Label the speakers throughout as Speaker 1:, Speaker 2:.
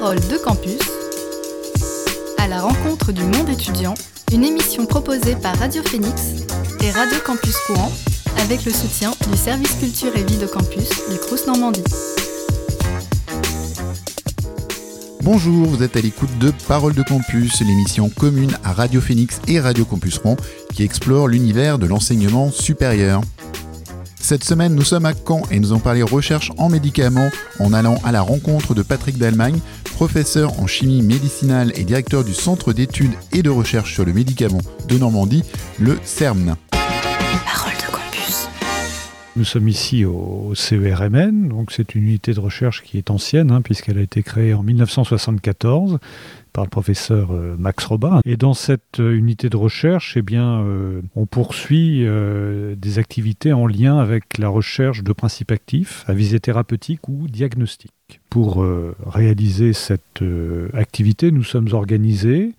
Speaker 1: Parole de campus, à la rencontre du monde étudiant, une émission proposée par Radio Phoenix et Radio Campus Courant avec le soutien du service culture et vie de campus du Crous Normandie.
Speaker 2: Bonjour, vous êtes à l'écoute de Parole de Campus, l'émission commune à Radio Phoenix et Radio Campus Rouen qui explore l'univers de l'enseignement supérieur. Cette semaine, nous sommes à Caen et nous allons parler recherche en médicaments en allant à la rencontre de Patrick Dalmagne, professeur en chimie médicinale et directeur du Centre d'études et de recherche sur le médicament de Normandie, le CERN.
Speaker 3: Parole de campus.
Speaker 4: Nous sommes ici au CERMN, donc c'est une unité de recherche qui est ancienne, hein, puisqu'elle a été créée en 1974 par le professeur euh, Max Robin. Et dans cette euh, unité de recherche, eh bien, euh, on poursuit des activités en lien avec la recherche de principes actifs à visée thérapeutique ou diagnostique. Pour réaliser cette activité, nous sommes organisés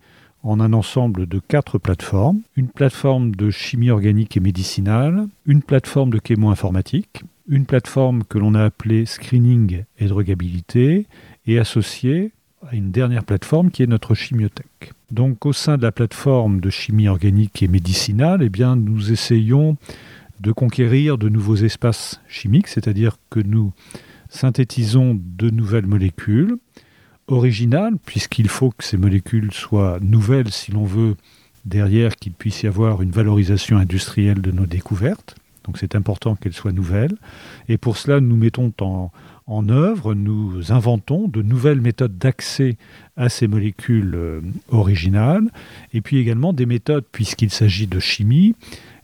Speaker 4: en un ensemble de quatre plateformes. Une plateforme de chimie organique et médicinale, une plateforme de chémo-informatique, une plateforme que l'on a appelée screening et drogabilité, et associée à une dernière plateforme qui est notre chimiothèque. Donc au sein de la plateforme de chimie organique et médicinale, eh bien, nous essayons de conquérir de nouveaux espaces chimiques, c'est-à-dire que nous synthétisons de nouvelles molécules originales, puisqu'il faut que ces molécules soient nouvelles si l'on veut derrière qu'il puisse y avoir une valorisation industrielle de nos découvertes. Donc c'est important qu'elles soient nouvelles. Et pour cela, nous mettons en, en œuvre, nous inventons de nouvelles méthodes d'accès à ces molécules euh, originales, et puis également des méthodes, puisqu'il s'agit de chimie,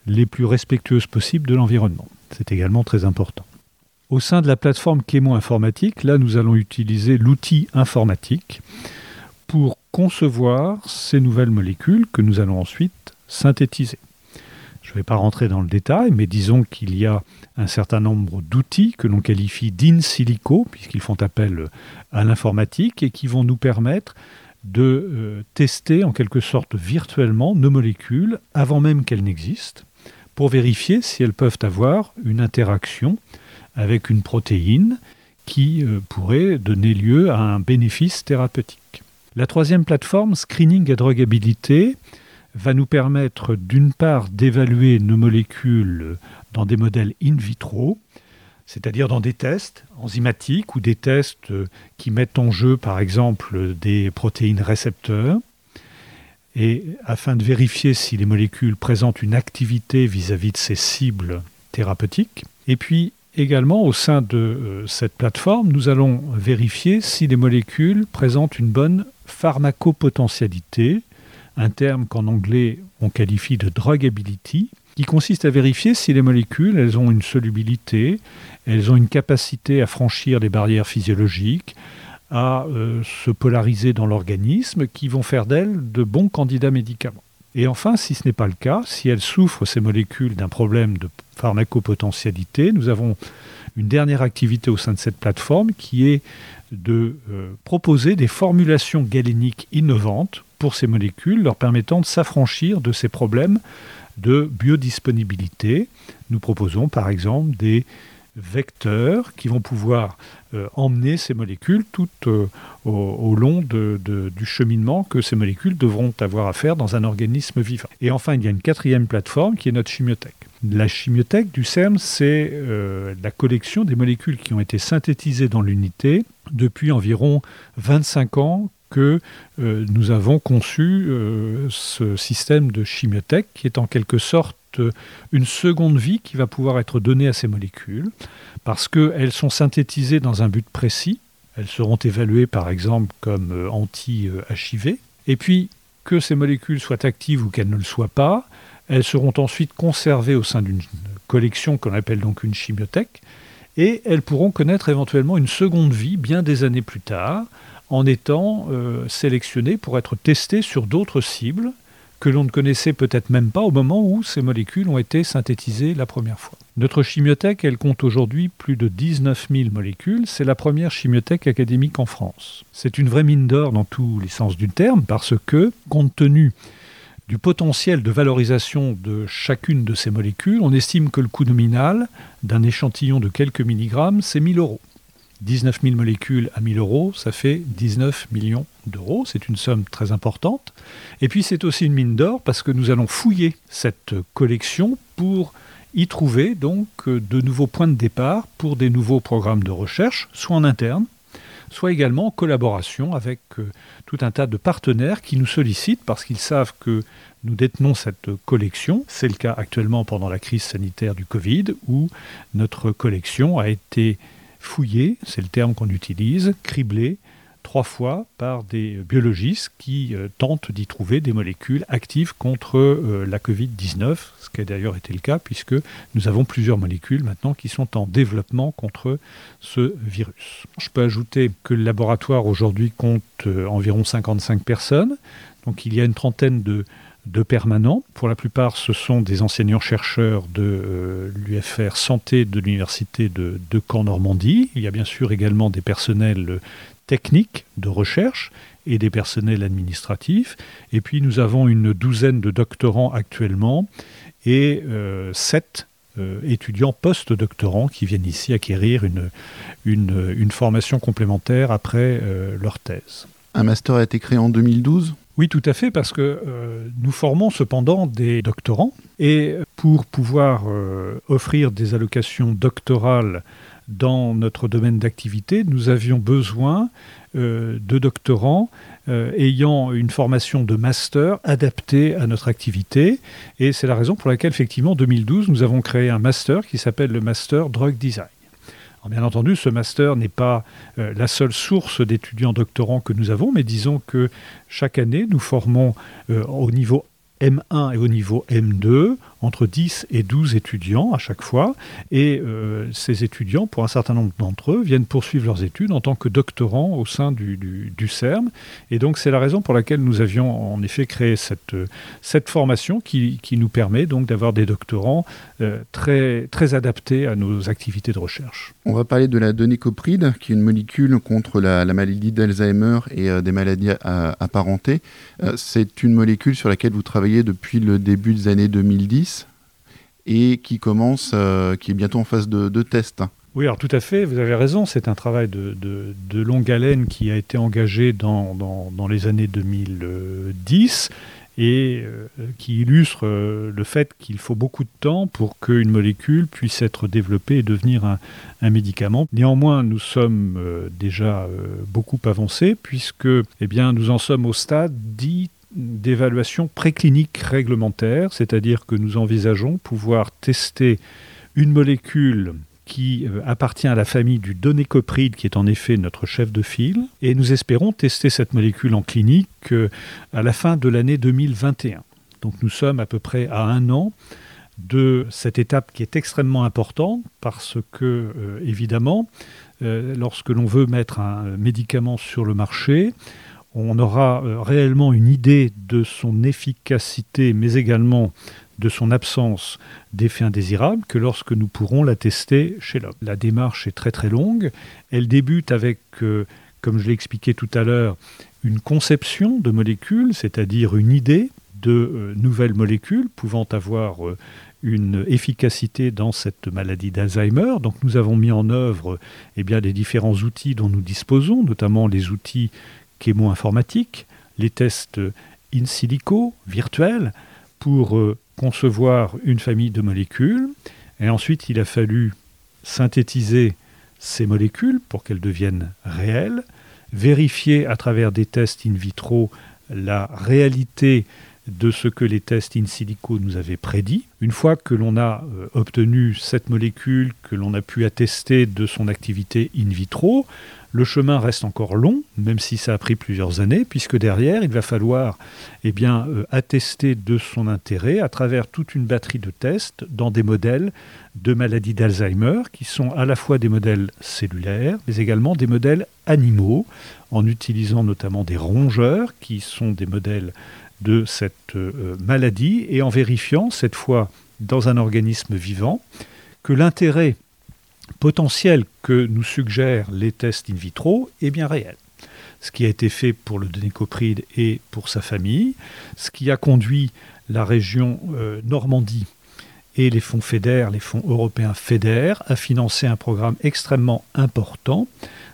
Speaker 4: les plus respectueuses possibles de l'environnement. C'est également très important. Au sein de la plateforme chémo-informatique, là, nous allons utiliser l'outil informatique pour concevoir ces nouvelles molécules que nous allons ensuite synthétiser. Je ne vais pas rentrer dans le détail, mais disons qu'il y a un certain nombre d'outils que l'on qualifie d'in silico, puisqu'ils font appel à l'informatique, et qui vont nous permettre de euh, tester en quelque sorte virtuellement nos molécules avant même qu'elles n'existent, pour vérifier si elles peuvent avoir une interaction avec une protéine qui euh, pourrait donner lieu à un bénéfice thérapeutique. La troisième plateforme, Screening et Drogabilité, va nous permettre d'une part d'évaluer nos molécules dans des modèles in vitro, c'est-à-dire dans des tests enzymatiques ou des tests qui mettent en jeu par exemple des protéines récepteurs, et afin de vérifier si les molécules présentent une activité vis-à-vis de ces cibles thérapeutiques. Et puis également au sein de euh, cette plateforme, nous allons vérifier si les molécules présentent une bonne pharmacopotentialité, un terme qu'en anglais on qualifie de drugability, qui consiste à vérifier si les molécules elles ont une solubilité, elles ont une capacité à franchir des barrières physiologiques, à euh, se polariser dans l'organisme, qui vont faire d'elles de bons candidats médicaments. Et enfin, si ce n'est pas le cas, si elles souffrent, ces molécules, d'un problème de pharmacopotentialité, nous avons une dernière activité au sein de cette plateforme qui est de euh, proposer des formulations galéniques innovantes pour ces molécules, leur permettant de s'affranchir de ces problèmes de biodisponibilité. Nous proposons par exemple des vecteurs qui vont pouvoir euh, emmener ces molécules tout euh, au, long du cheminement que ces molécules devront avoir à faire dans un organisme vivant. Et enfin, il y a une quatrième plateforme qui est notre chimiothèque. La chimiothèque du CERN, c'est euh, la collection des molécules qui ont été synthétisées dans l'unité depuis environ 25 ans que euh, nous avons conçu euh, ce système de chimiothèque qui est en quelque sorte euh, une seconde vie qui va pouvoir être donnée à ces molécules parce qu'elles sont synthétisées dans un but précis. Elles seront évaluées par exemple comme anti-HIV. Et puis que ces molécules soient actives ou qu'elles ne le soient pas, elles seront ensuite conservées au sein d'une collection qu'on appelle donc une chimiothèque et elles pourront connaître éventuellement une seconde vie bien des années plus tard en étant euh, sélectionnés pour être testés sur d'autres cibles que l'on ne connaissait peut-être même pas au moment où ces molécules ont été synthétisées la première fois. Notre chimiothèque, compte aujourd'hui plus de 19 000 molécules. C'est la première chimiothèque académique en France. C'est une vraie mine d'or dans tous les sens du terme parce que, compte tenu du potentiel de valorisation de chacune de ces molécules, on estime que le coût nominal d'un échantillon de quelques milligrammes, c'est 1000 euros. 19 000 molécules à 1000 euros, ça fait 19 millions d'euros. C'est une somme très importante. Et puis c'est aussi une mine d'or parce que nous allons fouiller cette collection pour y trouver donc de nouveaux points de départ pour des nouveaux programmes de recherche, soit en interne, soit également en collaboration avec euh, tout un tas de partenaires qui nous sollicitent parce qu'ils savent que nous détenons cette collection. C'est le cas actuellement pendant la crise sanitaire du Covid où notre collection a été fouillée, c'est le terme qu'on utilise, criblée trois fois par des biologistes qui euh, tentent d'y trouver des molécules actives contre euh, la Covid-19, ce qui a d'ailleurs été le cas puisque nous avons plusieurs molécules maintenant qui sont en développement contre ce virus. Je peux ajouter que le laboratoire aujourd'hui compte euh, environ 55 personnes, donc il y a une trentaine de de permanents. Pour la plupart, ce sont des enseignants-chercheurs de l'UFR Santé de l'Université de, Caen-Normandie. Il y a bien sûr également des personnels techniques de recherche et des personnels administratifs. Et puis nous avons une douzaine de doctorants actuellement et euh, sept euh, étudiants post-doctorants qui viennent ici acquérir une, une, formation complémentaire après euh, leur thèse.
Speaker 2: Un master a été créé en 2012
Speaker 4: oui, tout à fait, parce que nous formons cependant des doctorants, et pour pouvoir offrir des allocations doctorales dans notre domaine d'activité, nous avions besoin euh, de doctorants euh, ayant une formation de master adaptée à notre activité. Et c'est la raison pour laquelle, effectivement, en 2012, nous avons créé un master qui s'appelle le Master Drug Design. Bien entendu, ce master n'est pas euh, la seule source d'étudiants doctorants que nous avons, mais disons que chaque année, nous formons au niveau M1 et au niveau M2 entre 10 et 12 étudiants à chaque fois. Et euh, ces étudiants, pour un certain nombre d'entre eux, viennent poursuivre leurs études en tant que doctorants au sein du, du, CERN. Et donc c'est la raison pour laquelle nous avions en effet créé cette, cette formation qui, qui nous permet donc d'avoir des doctorants euh, très, très adaptés à nos activités de recherche.
Speaker 2: On va parler de la donécopride, qui est une molécule contre la, maladie d'Alzheimer et euh, des maladies apparentées. c'est une molécule sur laquelle vous travaillez depuis le début des années 2010 et qui commence, euh, qui est bientôt en phase de, test.
Speaker 4: Oui, alors tout à fait, vous avez raison, c'est un travail de, longue haleine qui a été engagé dans, les années 2010 et euh, qui illustre euh, le fait qu'il faut beaucoup de temps pour qu'une molécule puisse être développée et devenir un, un médicament. Néanmoins, nous sommes déjà beaucoup avancés puisque eh bien, nous en sommes au stade dit d'évaluation préclinique réglementaire, c'est-à-dire que nous envisageons pouvoir tester une molécule qui euh, appartient à la famille du donécopride, qui est en effet notre chef de file, et nous espérons tester cette molécule en clinique euh, à la fin de l'année 2021. Donc nous sommes à peu près à un an de cette étape qui est extrêmement importante parce que, euh, évidemment, lorsque l'on veut mettre un médicament sur le marché, on aura euh, réellement une idée de son efficacité, mais également de son absence d'effet indésirable que lorsque nous pourrons la tester chez l'homme. La démarche est très très longue. Elle débute avec, euh, comme je l'ai expliqué tout à l'heure, une conception de molécules, c'est-à-dire une idée de euh, nouvelles molécules pouvant avoir une efficacité dans cette maladie d'Alzheimer. Donc nous avons mis en œuvre eh bien, les différents outils dont nous disposons, notamment les outils chémo-informatique, les tests in silico, virtuels, pour euh, concevoir une famille de molécules. Et ensuite, il a fallu synthétiser ces molécules pour qu'elles deviennent réelles, vérifier à travers des tests in vitro la réalité de ce que les tests in silico nous avaient prédit. Une fois que l'on a euh, obtenu cette molécule, que l'on a pu attester de son activité in vitro, le chemin reste encore long, même si ça a pris plusieurs années, puisque derrière, il va falloir eh bien, euh, attester de son intérêt à travers toute une batterie de tests dans des modèles de maladies d'Alzheimer, qui sont à la fois des modèles cellulaires, mais également des modèles animaux, en utilisant notamment des rongeurs, qui sont des modèles de cette euh, maladie, et en vérifiant, cette fois dans un organisme vivant, que l'intérêt potentiel que nous suggèrent les tests in vitro est bien réel. Ce qui a été fait pour le dénicopride et pour sa famille, ce qui a conduit la région euh, Normandie et les fonds FEDER, les fonds européens FEDER, a financé un programme extrêmement important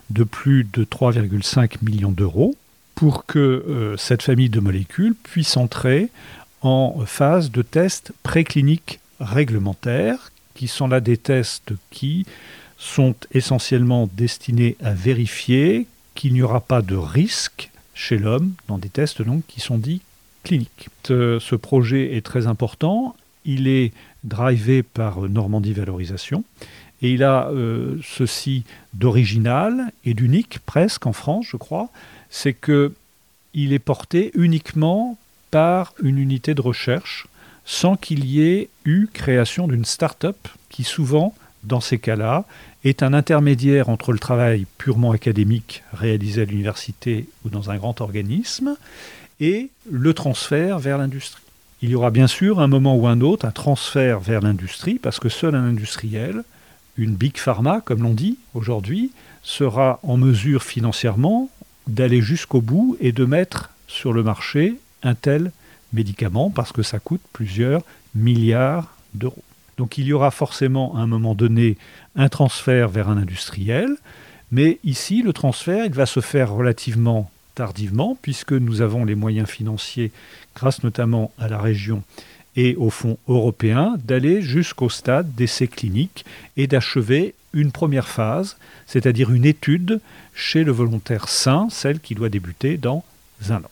Speaker 4: de plus de 3,5 millions d'euros pour que euh, cette famille de molécules puisse entrer en phase de tests précliniques réglementaires, qui sont là des tests qui sont essentiellement destinés à vérifier qu'il n'y aura pas de risque chez l'homme dans des tests donc, qui sont dits cliniques. Ce projet est très important. Il est drivé par Normandie Valorisation et il a euh, ceci d'original et d'unique presque en France, je crois, c'est que il est porté uniquement par une unité de recherche sans qu'il y ait eu création d'une start-up qui souvent, dans ces cas-là, est un intermédiaire entre le travail purement académique réalisé à l'université ou dans un grand organisme et le transfert vers l'industrie. Il y aura bien sûr un moment ou un autre un transfert vers l'industrie parce que seul un industriel, une big pharma comme l'on dit aujourd'hui, sera en mesure financièrement d'aller jusqu'au bout et de mettre sur le marché un tel médicament parce que ça coûte plusieurs milliards d'euros. Donc il y aura forcément à un moment donné un transfert vers un industriel, mais ici le transfert il va se faire relativement tardivement puisque nous avons les moyens financiers grâce notamment à la région et au fonds européen d'aller jusqu'au stade d'essai clinique et d'achever une première phase, c'est-à-dire une étude chez le volontaire sain, celle qui doit débuter dans un an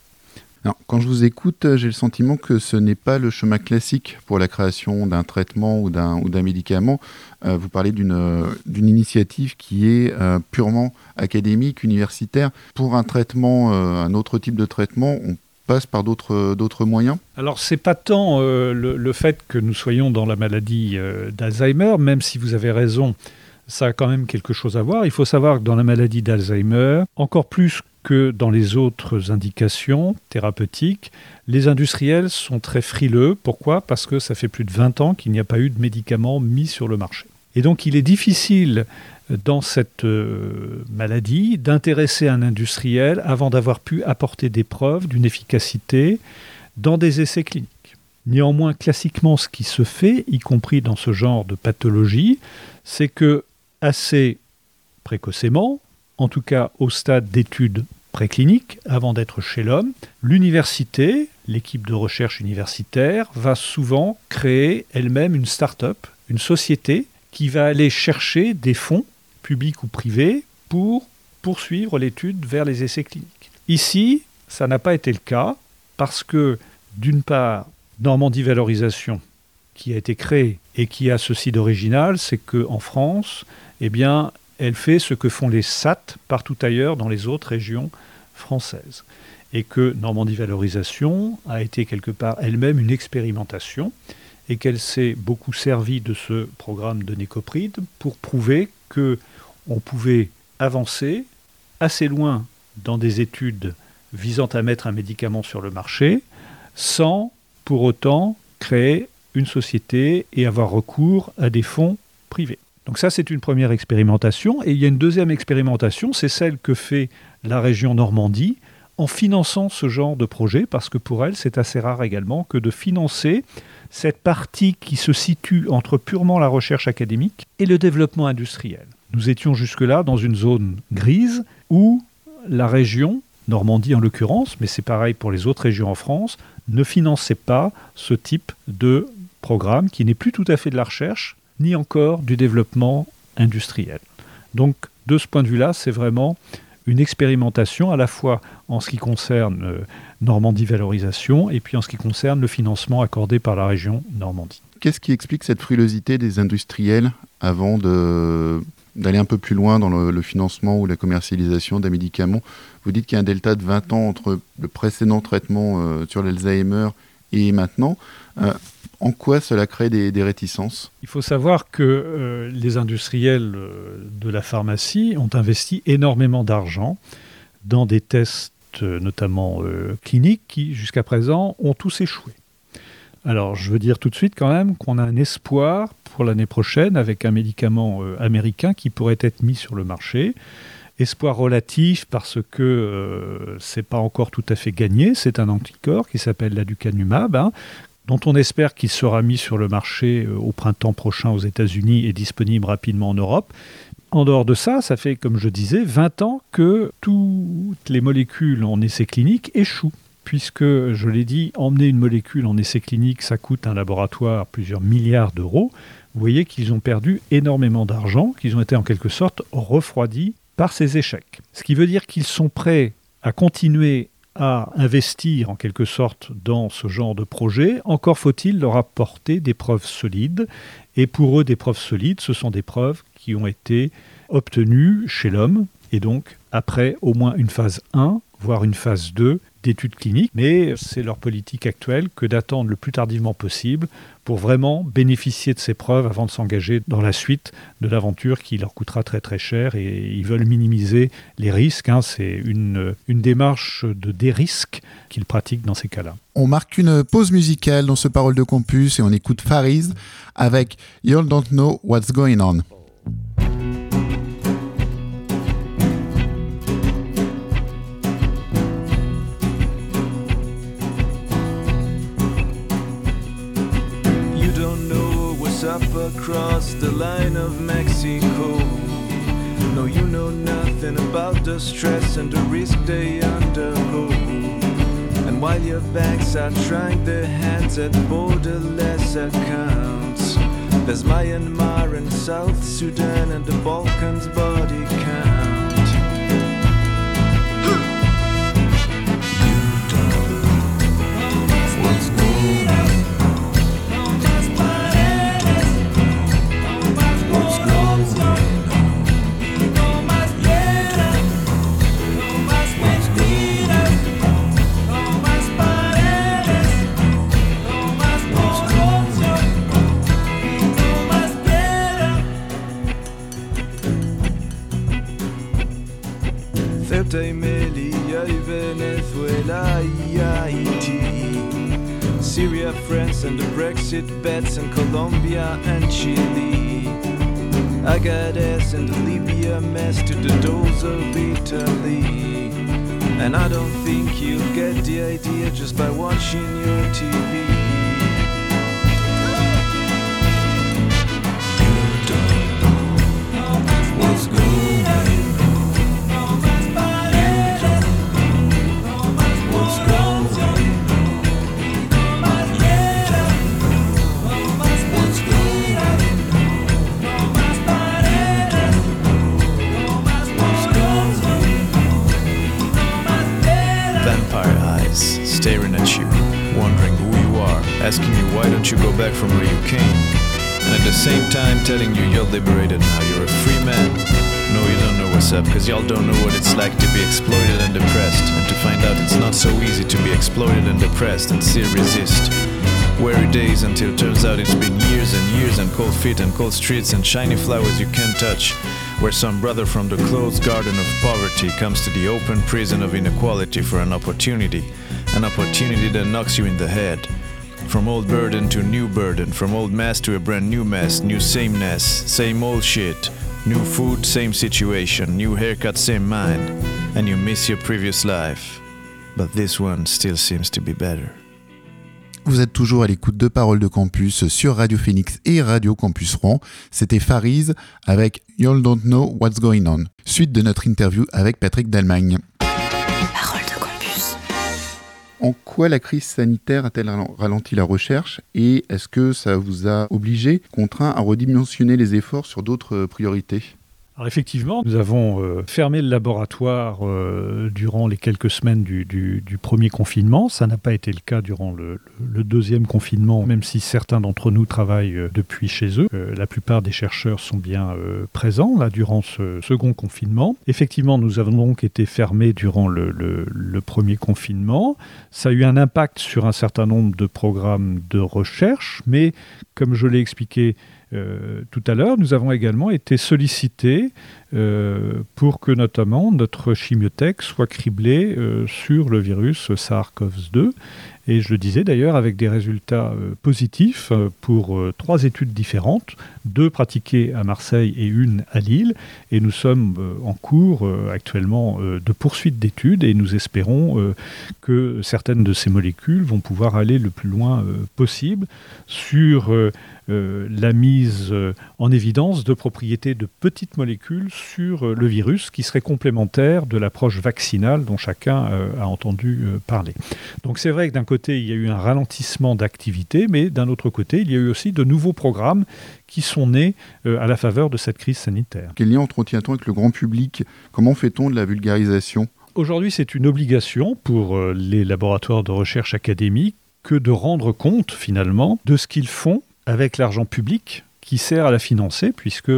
Speaker 2: quand je vous écoute, euh, j'ai le sentiment que ce n'est pas le chemin classique pour la création d'un traitement ou d'un médicament. Euh, vous parlez euh, d'une initiative qui est purement académique, universitaire. Pour un traitement, un autre type de traitement, on passe par d'autres moyens
Speaker 4: Alors, c'est pas tant le, le, fait que nous soyons dans la maladie d'Alzheimer, même si vous avez raison, ça a quand même quelque chose à voir. Il faut savoir que dans la maladie d'Alzheimer, encore plus que dans les autres indications thérapeutiques, les industriels sont très frileux. Pourquoi? Parce que ça fait plus de 20 ans qu'il n'y a pas eu de médicaments mis sur le marché. Et donc il est difficile dans cette euh, maladie d'intéresser un industriel avant d'avoir pu apporter des preuves d'une efficacité dans des essais cliniques. Néanmoins, classiquement, ce qui se fait, y compris dans ce genre de pathologie, c'est que assez précocement, en tout cas au stade d'études précliniques, avant d'être chez l'homme, l'université, l'équipe de recherche universitaire, va souvent créer elle-même une start-up, une société qui va aller chercher des fonds, publics ou privés, pour poursuivre l'étude vers les essais cliniques. Ici, ça n'a pas été le cas parce que, d'une part, Normandie Valorisation, qui a été créée et qui a ceci d'original, c'est qu'en France, eh bien, elle fait ce que font les SAT partout ailleurs dans les autres régions françaises. Et que Normandie Valorisation a été quelque part elle-même une expérimentation et qu'elle s'est beaucoup servie de ce programme de Nécopride pour prouver que on pouvait avancer assez loin dans des études visant à mettre un médicament sur le marché sans pour autant créer une société et avoir recours à des fonds privés. Donc ça, c'est une première expérimentation. Et il y a une deuxième expérimentation, c'est celle que fait la région Normandie en finançant ce genre de projet, parce que pour elle, c'est assez rare également que de financer cette partie qui se situe entre purement la recherche académique et le développement industriel. Nous étions jusque-là dans une zone grise où la région, Normandie en l'occurrence, mais c'est pareil pour les autres régions en France, ne finançait pas ce type de programme qui n'est plus tout à fait de la recherche, ni encore du développement industriel. Donc de ce point de vue-là, c'est vraiment une expérimentation à la fois en ce qui concerne euh, Normandie Valorisation et puis en ce qui concerne le financement accordé par la région Normandie.
Speaker 2: Qu'est-ce qui explique cette frilosité des industriels avant d'aller un peu plus loin dans le, financement ou la commercialisation des médicaments? Vous dites qu'il y a un delta de 20 ans entre le précédent traitement euh, sur l'Alzheimer et maintenant. Euh, en quoi cela crée des, réticences?
Speaker 4: Il faut savoir que euh, les industriels de la pharmacie ont investi énormément d'argent dans des tests, notamment cliniques, qui jusqu'à présent ont tous échoué. Alors je veux dire tout de suite quand même qu'on a un espoir pour l'année prochaine avec un médicament américain qui pourrait être mis sur le marché espoir relatif parce que euh, c'est pas encore tout à fait gagné. C'est un anticorps qui s'appelle l'aducanumab, hein, dont on espère qu'il sera mis sur le marché au printemps prochain aux États-Unis et disponible rapidement en Europe. En dehors de ça, ça fait, comme je disais, 20 ans que toutes les molécules en essai clinique échouent puisque, je l'ai dit, emmener une molécule en essai clinique, ça coûte un laboratoire plusieurs milliards d'euros. Vous voyez qu'ils ont perdu énormément d'argent, qu'ils ont été en quelque sorte refroidis par ces échecs. Ce qui veut dire qu'ils sont prêts à continuer à investir en quelque sorte dans ce genre de projet, encore faut-il leur apporter des preuves solides. Et pour eux, des preuves solides, ce sont des preuves qui ont été obtenues chez l'homme, et donc après au moins une phase 1, voire une phase 2 d'études cliniques, mais c'est leur politique actuelle que d'attendre le plus tardivement possible pour vraiment bénéficier de ces preuves avant de s'engager dans la suite de l'aventure qui leur coûtera très très cher et ils veulent minimiser les risques. Hein. C'est une, une démarche de dérisque qu'ils pratiquent dans ces cas-là.
Speaker 2: On marque une pause musicale dans ce Parole de Campus et on écoute Farid avec You Don't Know What's Going On.
Speaker 5: Across the line of Mexico. No, you know nothing about the stress and the risk they undergo. And while your banks are trying their hands at borderless accounts, there's Myanmar and South Sudan and the Balkans body count. Melilla y Venezuela y Haiti. Syria, France, and the Brexit bets, and Colombia and Chile. Ass in the Libya mess to the doors of Italy. And I don't think you'll get the idea just by watching your TV. Same time telling you you're liberated now, you're a free man. No, you don't know what's up, cause y'all don't know what it's like to be exploited and depressed, and to find out it's not so easy to be exploited and depressed and still resist. Weary days until turns out it's been years and years and cold feet and cold streets and shiny flowers you can't touch. Where some brother from the closed garden of poverty comes to the open prison of inequality for an opportunity, an opportunity that knocks you in the head. From old burden to new burden, from old mess to a brand new mess, new same old shit. New food, same situation, new haircut, same mind. And you miss your previous life. But this one still seems to be better.
Speaker 2: Vous êtes toujours à l'écoute de Paroles de Campus sur Radio Phoenix et Radio Campus Rouen. C'était Fariz avec You Don't Know What's Going On. Suite de notre interview avec Patrick d'Allemagne. En quoi la crise sanitaire a-t-elle ralenti la recherche et est-ce que ça vous a obligé, contraint à redimensionner les efforts sur d'autres priorités?
Speaker 4: Alors effectivement, nous avons euh, fermé le laboratoire euh, durant les quelques semaines du, premier confinement. Ça n'a pas été le cas durant le, deuxième confinement, même si certains d'entre nous travaillent euh, depuis chez eux. la plupart des chercheurs sont bien présents là durant ce second confinement. Effectivement, nous avons donc été fermés durant le, le premier confinement. Ça a eu un impact sur un certain nombre de programmes de recherche, mais comme je l'ai expliqué, euh, tout à l'heure, nous avons également été sollicités euh, pour que notamment notre chimiothèque soit criblée euh, sur le virus SARS-CoV-2 Et je le disais d'ailleurs avec des résultats euh, positifs euh, pour euh, trois études différentes, deux pratiquées à Marseille et une à Lille. Et nous sommes en cours actuellement de poursuite d'études et nous espérons que certaines de ces molécules vont pouvoir aller le plus loin possible sur la mise en évidence de propriétés de petites molécules sur le virus qui seraient complémentaires de l'approche vaccinale dont chacun a entendu parler. Donc c'est vrai que d'un côté, il y a eu un ralentissement d'activité, mais d'un autre côté, il y a eu aussi de nouveaux programmes qui sont nés à la faveur de cette crise sanitaire.
Speaker 2: Quel lien entretient-on avec le grand public? Comment fait-on de la vulgarisation?
Speaker 4: Aujourd'hui, c'est une obligation pour les laboratoires de recherche académiques que de rendre compte finalement de ce qu'ils font avec l'argent public qui sert à la financer, puisque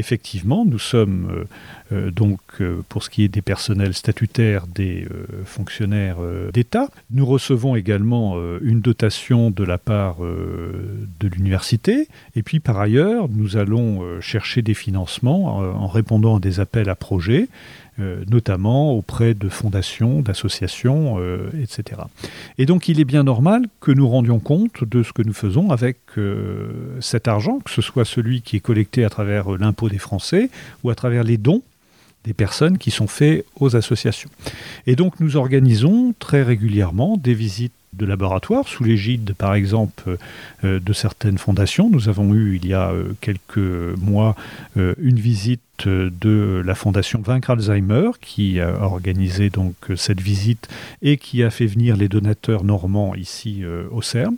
Speaker 4: effectivement, nous sommes euh, euh, donc, euh, pour ce qui est des personnels statutaires, des fonctionnaires d'État. Nous recevons également une dotation de la part de l'université, et puis par ailleurs, nous allons chercher des financements en répondant à des appels à projets notamment auprès de fondations, d'associations, etc. Et donc il est bien normal que nous rendions compte de ce que nous faisons avec cet argent, que ce soit celui qui est collecté à travers l'impôt des Français ou à travers les dons des personnes qui sont faits aux associations. Et donc nous organisons très régulièrement des visites de laboratoires sous l'égide, par exemple, de certaines fondations. Nous avons eu il y a quelques mois une visite de la fondation Vaincre Alzheimer qui a organisé donc cette visite et qui a fait venir les donateurs normands ici euh, au CERN.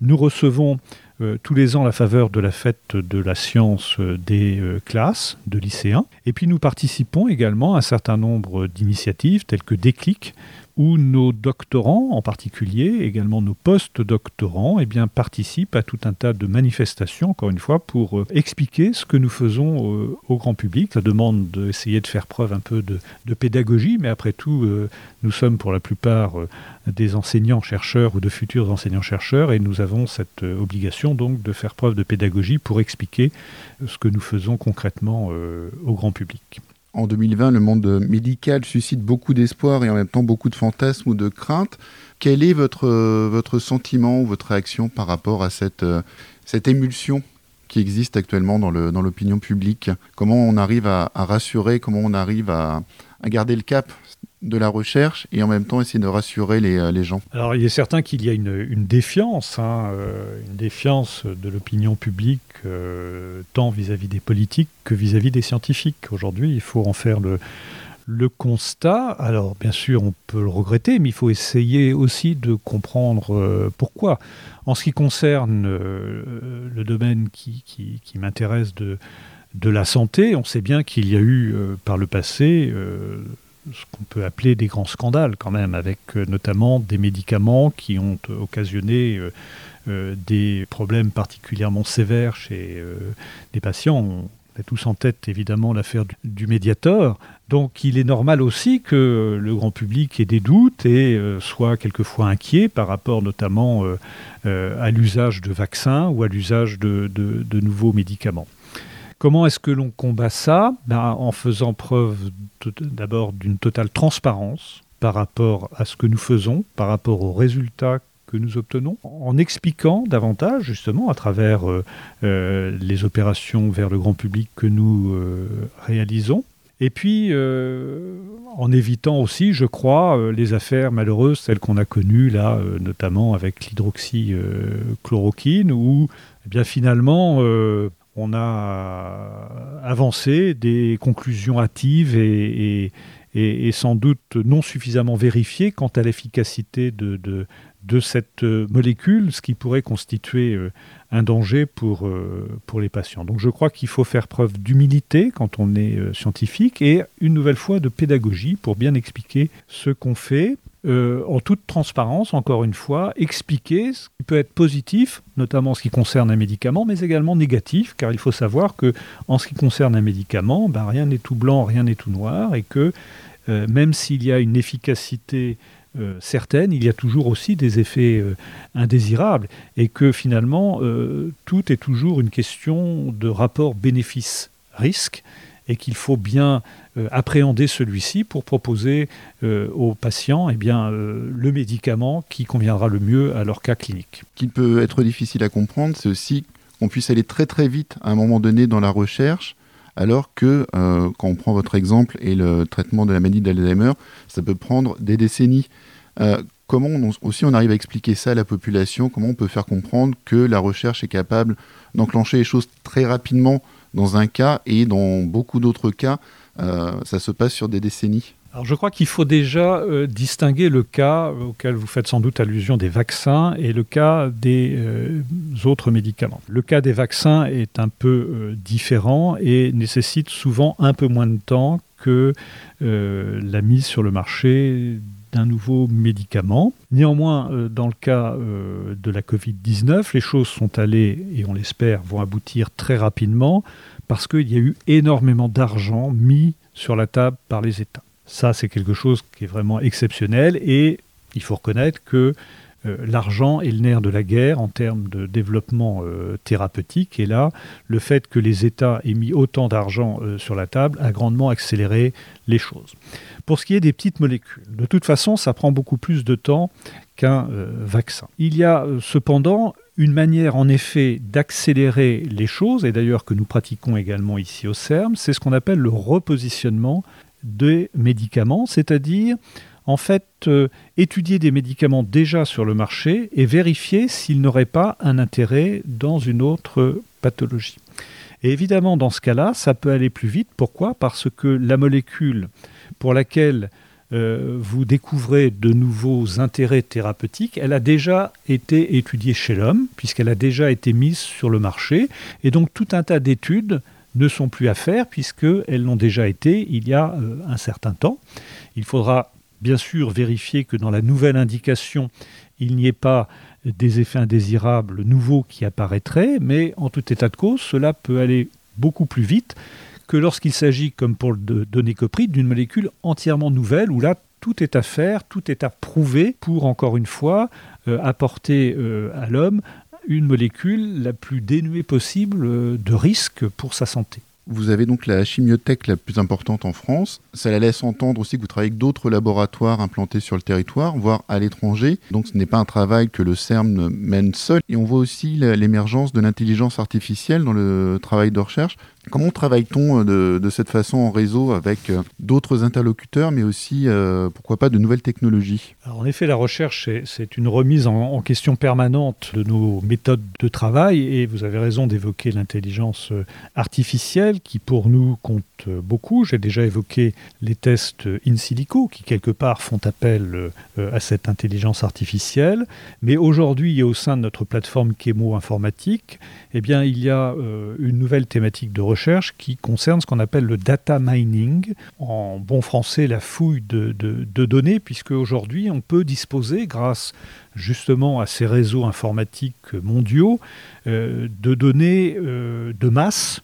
Speaker 4: Nous recevons euh, tous les ans la faveur de la fête de la science euh, des classes de lycéens. Et puis nous participons également à un certain nombre d'initiatives telles que Déclic, où nos doctorants, en particulier, également nos post-doctorants, eh bien, participent à tout un tas de manifestations, encore une fois, pour euh, expliquer ce que nous faisons euh, au grand public. Ça demande d'essayer de faire preuve un peu de, pédagogie, mais après tout, euh, nous sommes pour la plupart des enseignants-chercheurs ou de futurs enseignants-chercheurs, et nous avons cette obligation donc de faire preuve de pédagogie pour expliquer ce que nous faisons concrètement au grand public.
Speaker 2: En 2020, le monde médical suscite beaucoup d'espoir et en même temps beaucoup de fantasmes ou de craintes. Quel est votre, votre sentiment ou votre réaction par rapport à cette, cette émulsion qui existe actuellement dans l'opinion publique? Comment on arrive à, rassurer, comment on arrive à garder le cap de la recherche et en même temps essayer de rassurer les, euh, les gens
Speaker 4: Alors il est certain qu'il y a une, une défiance, hein, euh, une défiance de l'opinion publique euh, tant vis-à-vis des politiques que vis-à-vis des scientifiques. Aujourd'hui, il faut en faire le, le constat. Alors bien sûr, on peut le regretter, mais il faut essayer aussi de comprendre pourquoi. En ce qui concerne le domaine qui, qui, qui m'intéresse de, de la santé, on sait bien qu'il y a eu par le passé ce qu'on peut appeler des grands scandales quand même, avec euh, notamment des médicaments qui ont occasionné euh, euh, des problèmes particulièrement sévères chez les patients. On a tous en tête évidemment l'affaire du, médiateur. Donc il est normal aussi que le grand public ait des doutes et soit quelquefois inquiet par rapport notamment à l'usage de vaccins ou à l'usage de nouveaux médicaments. Comment est-ce que l'on combat ça ben, En faisant preuve d'abord d'une totale transparence par rapport à ce que nous faisons, par rapport aux résultats que nous obtenons, en expliquant davantage, justement, à travers euh, euh, les opérations vers le grand public que nous euh, réalisons, et puis en évitant aussi, je crois, les affaires malheureuses, celles qu'on a connues là, notamment avec l'hydroxychloroquine, où eh bien finalement on a avancé des conclusions hâtives et, sans doute non suffisamment vérifiées quant à l'efficacité de, cette molécule, ce qui pourrait constituer euh, un danger pour, euh, les patients. Donc je crois qu'il faut faire preuve d'humilité quand on est euh, scientifique et une nouvelle fois de pédagogie pour bien expliquer ce qu'on fait euh, en toute transparence, encore une fois, expliquer ce qui peut être positif, notamment en ce qui concerne un médicament, mais également négatif, car il faut savoir que en ce qui concerne un médicament, ben, rien n'est tout blanc, rien n'est tout noir, et que euh, même s'il y a une efficacité euh, certaine, il y a toujours aussi des effets indésirables, et que finalement, tout est toujours une question de rapport bénéfice-risque, et qu'il faut bien appréhender celui-ci pour proposer aux patients eh bien, le médicament qui conviendra le mieux à leur cas clinique.
Speaker 2: Ce qui peut être difficile à comprendre, c'est aussi qu'on puisse aller très très vite à un moment donné dans la recherche alors que quand on prend votre exemple et le traitement de la maladie d'Alzheimer, ça peut prendre des décennies comment aussi on arrive à expliquer ça à la population? Comment on peut faire comprendre que la recherche est capable d'enclencher les choses très rapidement dans un cas et dans beaucoup d'autres cas, euh, ça se passe sur des décennies
Speaker 4: alors je crois qu'il faut déjà euh, distinguer le cas auquel vous faites sans doute allusion des vaccins et le cas des euh, autres médicaments. Le cas des vaccins est un peu différent et nécessite souvent un peu moins de temps que la mise sur le marché d'un nouveau médicament. Néanmoins, euh, dans le cas euh, de la Covid-19, les choses sont allées, et on l'espère, vont aboutir très rapidement, parce qu'il y a eu énormément d'argent mis sur la table par les États. Ça, c'est quelque chose qui est vraiment exceptionnel, et il faut reconnaître que euh, l'argent est le nerf de la guerre en termes de développement thérapeutique. Et là, le fait que les États aient mis autant d'argent sur la table a grandement accéléré les choses. Pour ce qui est des petites molécules, de toute façon, ça prend beaucoup plus de temps qu'un euh, vaccin. Il y a euh, cependant une manière en effet d'accélérer les choses, et d'ailleurs que nous pratiquons également ici au CERM, c'est ce qu'on appelle le repositionnement des médicaments, c'est-à-dire en fait euh, étudier des médicaments déjà sur le marché et vérifier s'ils n'auraient pas un intérêt dans une autre pathologie. Et évidemment, dans ce cas-là, ça peut aller plus vite. Pourquoi? Parce que la molécule pour laquelle euh, vous découvrez de nouveaux intérêts thérapeutiques, elle a déjà été étudiée chez l'homme, puisqu'elle a déjà été mise sur le marché. Et donc tout un tas d'études ne sont plus à faire, puisqu'elles l'ont déjà été il y a euh, un certain temps. Il faudra bien sûr vérifier que dans la nouvelle indication, il n'y ait pas des effets indésirables nouveaux qui apparaîtraient, mais en tout état de cause, cela peut aller beaucoup plus vite que lorsqu'il s'agit, comme pour le donnécoprid, d'une molécule entièrement nouvelle, où là, tout est à faire, tout est à prouver pour, encore une fois, euh, apporter euh, à l'homme une molécule la plus dénuée possible euh, de risques pour sa santé.
Speaker 2: Vous avez donc la chimiothèque la plus importante en France. Ça la laisse entendre aussi que vous travaillez avec d'autres laboratoires implantés sur le territoire, voire à l'étranger. Donc ce n'est pas un travail que le CERN mène seul. Et on voit aussi l'émergence de l'intelligence artificielle dans le travail de recherche. Comment travaille-t-on euh, de, cette façon en réseau avec euh, d'autres interlocuteurs, mais aussi, euh, pourquoi pas, de nouvelles technologies?
Speaker 4: En effet, la recherche, c'est une remise en, question permanente de nos méthodes de travail, et vous avez raison d'évoquer l'intelligence artificielle, qui pour nous compte beaucoup. J'ai déjà évoqué les tests in silico, qui quelque part font appel à cette intelligence artificielle, mais aujourd'hui, au sein de notre plateforme Chemo informatique, eh bien, il y a une nouvelle thématique de recherche qui concerne ce qu'on appelle le data mining, en bon français la fouille de, données, puisque aujourd'hui on peut disposer, grâce justement à ces réseaux informatiques mondiaux, euh, de données euh, de masse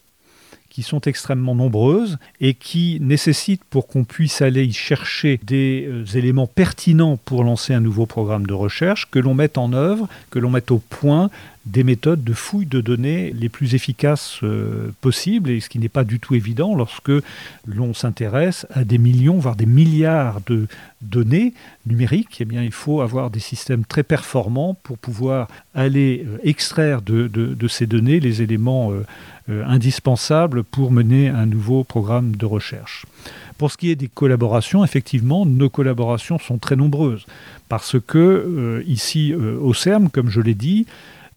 Speaker 4: qui sont extrêmement nombreuses et qui nécessitent pour qu'on puisse aller y chercher des euh, éléments pertinents pour lancer un nouveau programme de recherche, que l'on mette en œuvre, que l'on mette au point des méthodes de fouille de données les plus efficaces euh, possibles, et ce qui n'est pas du tout évident lorsque l'on s'intéresse à des millions, voire des milliards de données numériques, eh bien, il faut avoir des systèmes très performants pour pouvoir aller euh, extraire de, ces données les éléments euh, indispensables pour mener un nouveau programme de recherche. Pour ce qui est des collaborations, effectivement, nos collaborations sont très nombreuses, parce que ici au CERM, comme je l'ai dit,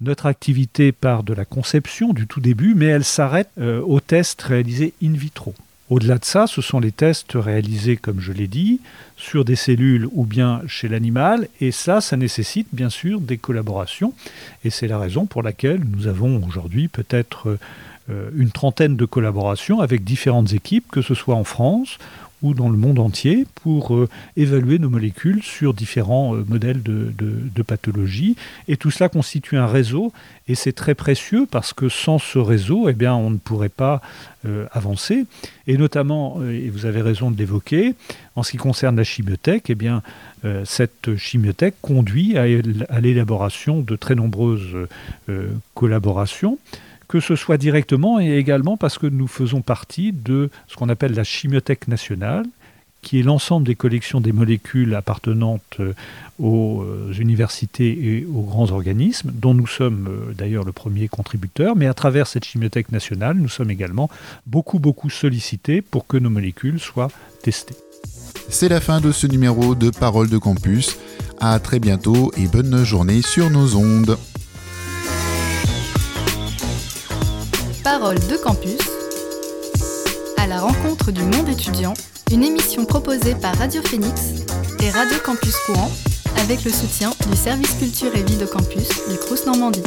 Speaker 4: notre activité part de la conception du tout début, mais elle s'arrête euh, aux tests réalisés in vitro. Au-delà de ça, ce sont les tests réalisés, comme je l'ai dit, sur des cellules ou bien chez l'animal, et ça, ça nécessite bien sûr des collaborations, et c'est la raison pour laquelle nous avons aujourd'hui peut-être euh, une trentaine de collaborations avec différentes équipes, que ce soit en France ou dans le monde entier pour euh, évaluer nos molécules sur différents euh, modèles de, de, pathologie. Et tout cela constitue un réseau et c'est très précieux parce que sans ce réseau, eh bien, on ne pourrait pas euh, avancer. Et notamment, et vous avez raison de l'évoquer, en ce qui concerne la chimiothèque, eh bien, cette chimiothèque conduit à, à l'élaboration de très nombreuses collaborations que ce soit directement et également parce que nous faisons partie de ce qu'on appelle la chimiothèque nationale, qui est l'ensemble des collections des molécules appartenantes euh, aux euh, universités et aux grands organismes, dont nous sommes euh, d'ailleurs le premier contributeur, mais à travers cette chimiothèque nationale, nous sommes également beaucoup, beaucoup sollicités pour que nos molécules soient testées.
Speaker 2: C'est la fin de ce numéro de Parole de Campus. À très bientôt et bonne journée sur nos ondes.
Speaker 1: Parole de Campus à la rencontre du monde étudiant une émission proposée par Radio Phoenix et Radio Campus Courant avec le soutien du service culture et vie de campus du Crous Normandie.